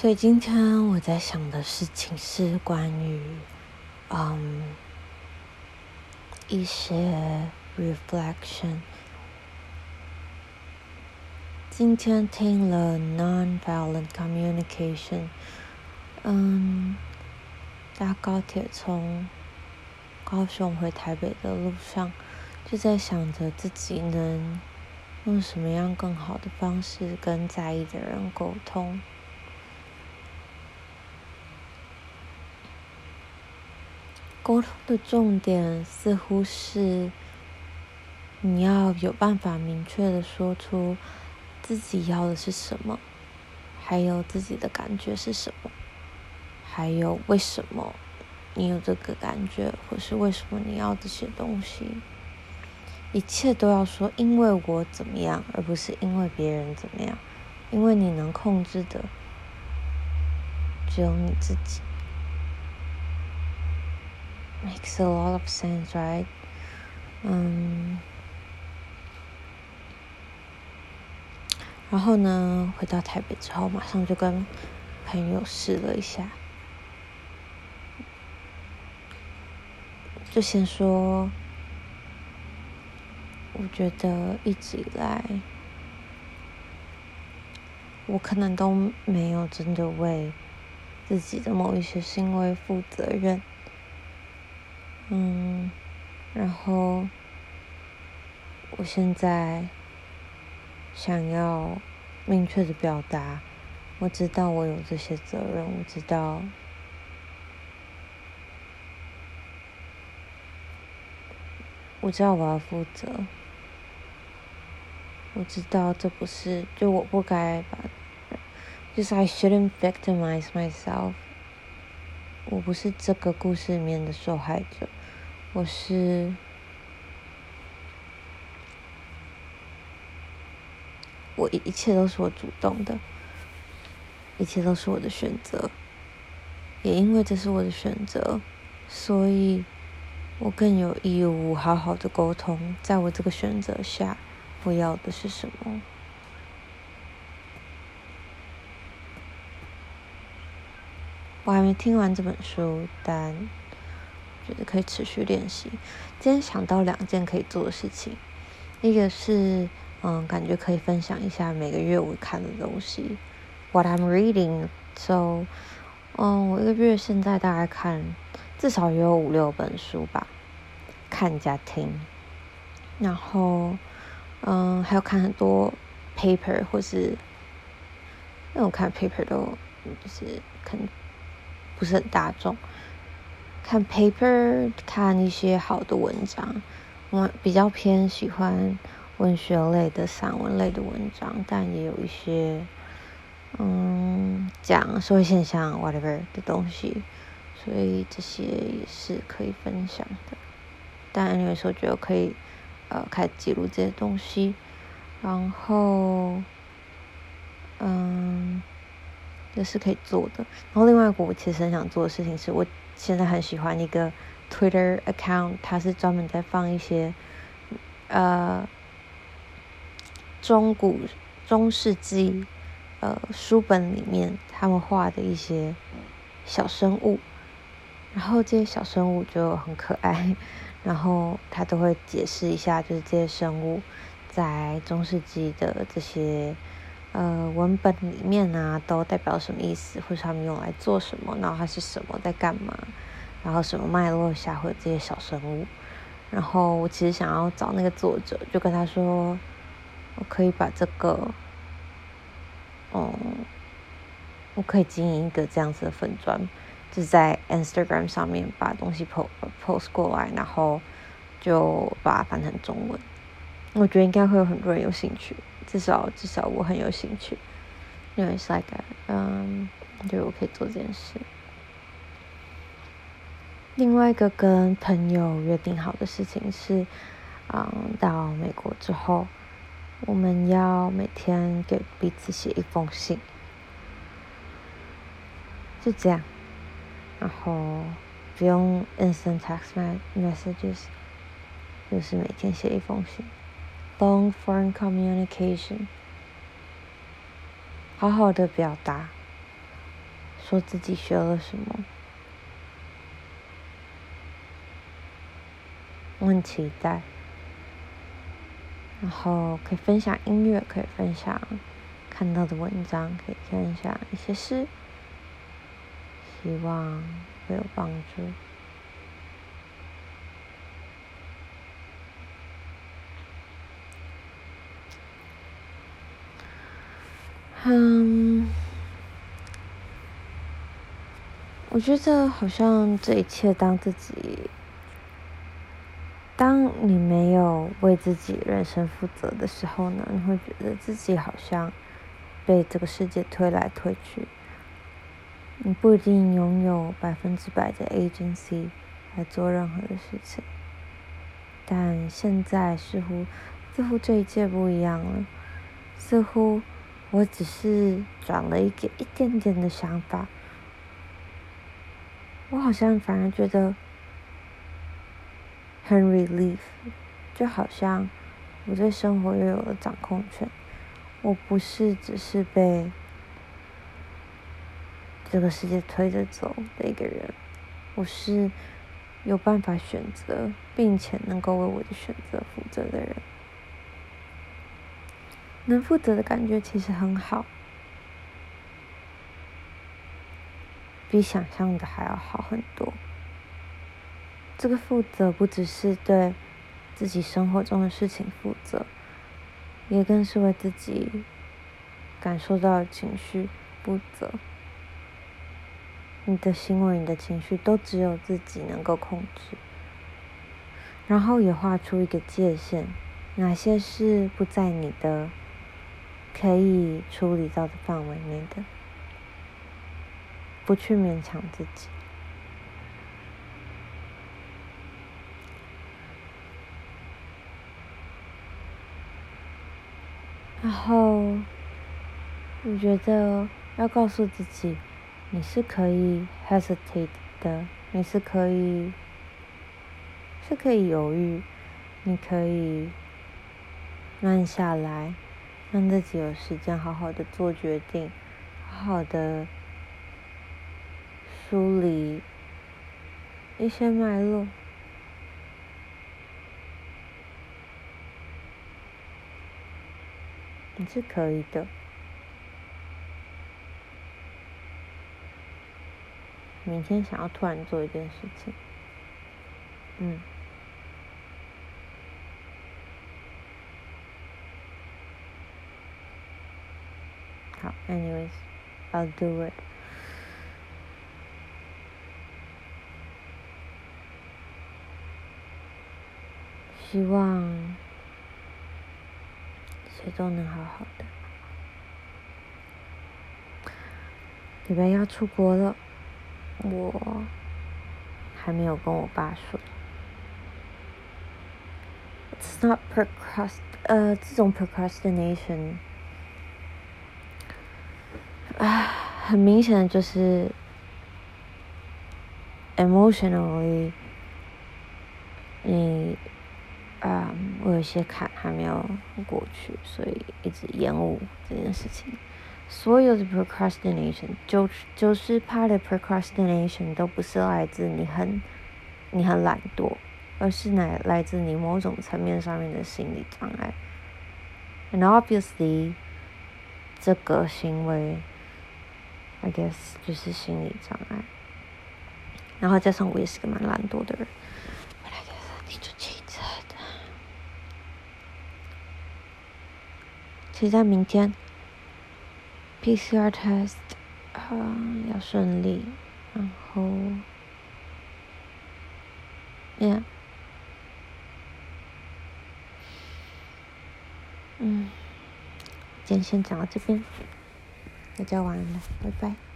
所以今天我在想的事情是关于，嗯，一些 reflection。今天听了 nonviolent communication，嗯，搭高铁从高雄回台北的路上，就在想着自己能用什么样更好的方式跟在意的人沟通。沟通的重点似乎是，你要有办法明确的说出自己要的是什么，还有自己的感觉是什么，还有为什么你有这个感觉，或是为什么你要这些东西，一切都要说因为我怎么样，而不是因为别人怎么样，因为你能控制的只有你自己。Makes a lot of sense, right? 嗯，然后呢，回到台北之后，马上就跟朋友试了一下。就先说，我觉得一直以来，我可能都没有真的为自己的某一些行为负责任。嗯，然后我现在想要明确的表达，我知道我有这些责任，我知道，我知道我要负责，我知道这不是，就我不该把，就是 I shouldn't victimize myself，我不是这个故事里面的受害者。我是，我一一切都是我主动的，一切都是我的选择，也因为这是我的选择，所以我更有义务好好的沟通，在我这个选择下，我要的是什么。我还没听完这本书，但。觉得可以持续练习。今天想到两件可以做的事情，一个是嗯，感觉可以分享一下每个月我看的东西，What I'm reading。So，嗯，我一个月现在大概看至少也有五六本书吧，看加听。然后嗯，还有看很多 paper 或是，因为我看 paper 都就是可能不是很大众。看 paper，看一些好的文章，我比较偏喜欢文学类的散文类的文章，但也有一些嗯讲社会现象 whatever 的东西，所以这些也是可以分享的。但有时候觉得可以呃开始记录这些东西，然后嗯也是可以做的。然后另外一个我其实很想做的事情是我。现在很喜欢一个 Twitter account，它是专门在放一些呃中古中世纪呃书本里面他们画的一些小生物，然后这些小生物就很可爱，然后他都会解释一下，就是这些生物在中世纪的这些呃文本里面啊，都代表什么意思，或者他们用来做什么，然后它是什么，在干嘛。然后什么脉络下会有这些小生物，然后我其实想要找那个作者，就跟他说，我可以把这个，嗯，我可以经营一个这样子的粉砖，就是在 Instagram 上面把东西 post post 过来，然后就把它翻成中文。我觉得应该会有很多人有兴趣，至少至少我很有兴趣，因为 it's like that，嗯，就我可以做这件事。另外一个跟朋友约定好的事情是，嗯，到美国之后，我们要每天给彼此写一封信，就这样，然后不用 instant text messages，就是每天写一封信。，long form communication，好好的表达，说自己学了什么。我很期待，然后可以分享音乐，可以分享看到的文章，可以分享一些诗，希望会有帮助。嗯，我觉得好像这一切，当自己。当你没有为自己人生负责的时候呢，你会觉得自己好像被这个世界推来推去，你不一定拥有百分之百的 agency 来做任何的事情。但现在似乎，似乎这一切不一样了，似乎我只是转了一个一点点的想法，我好像反而觉得。很 relief，就好像我对生活又有了掌控权。我不是只是被这个世界推着走的一个人，我是有办法选择，并且能够为我的选择负责的人。能负责的感觉其实很好，比想象的还要好很多。这个负责不只是对自己生活中的事情负责，也更是为自己感受到的情绪负责。你的行为、你的情绪都只有自己能够控制，然后也画出一个界限，哪些是不在你的可以处理到的范围内的，不去勉强自己。然后，我觉得要告诉自己，你是可以 hesitate 的，你是可以，是可以犹豫，你可以慢下来，让自己有时间好好的做决定，好好的梳理一些脉络。你是可以的。明天想要突然做一件事情，嗯，好，anyways，I'll do it。希望。谁都能好好的。礼拜要出国了，我还没有跟我爸说。It's not procrast，呃，这种 procrastination， 很明显的就是 emotionally，你。啊我有些坎还没有过去，所以一直延误这件事情。所有的 procrastination，九九十趴的 procrastination 都不是来自你很你很懒惰，而是来来自你某种层面上面的心理障碍。And obviously，这个行为，I guess 就是心理障碍。然后加上我也是个蛮懒惰的人。期待明天 PCR test 啊、要顺利，然后，yeah，嗯，今天先讲到这边，大家晚安了，拜拜。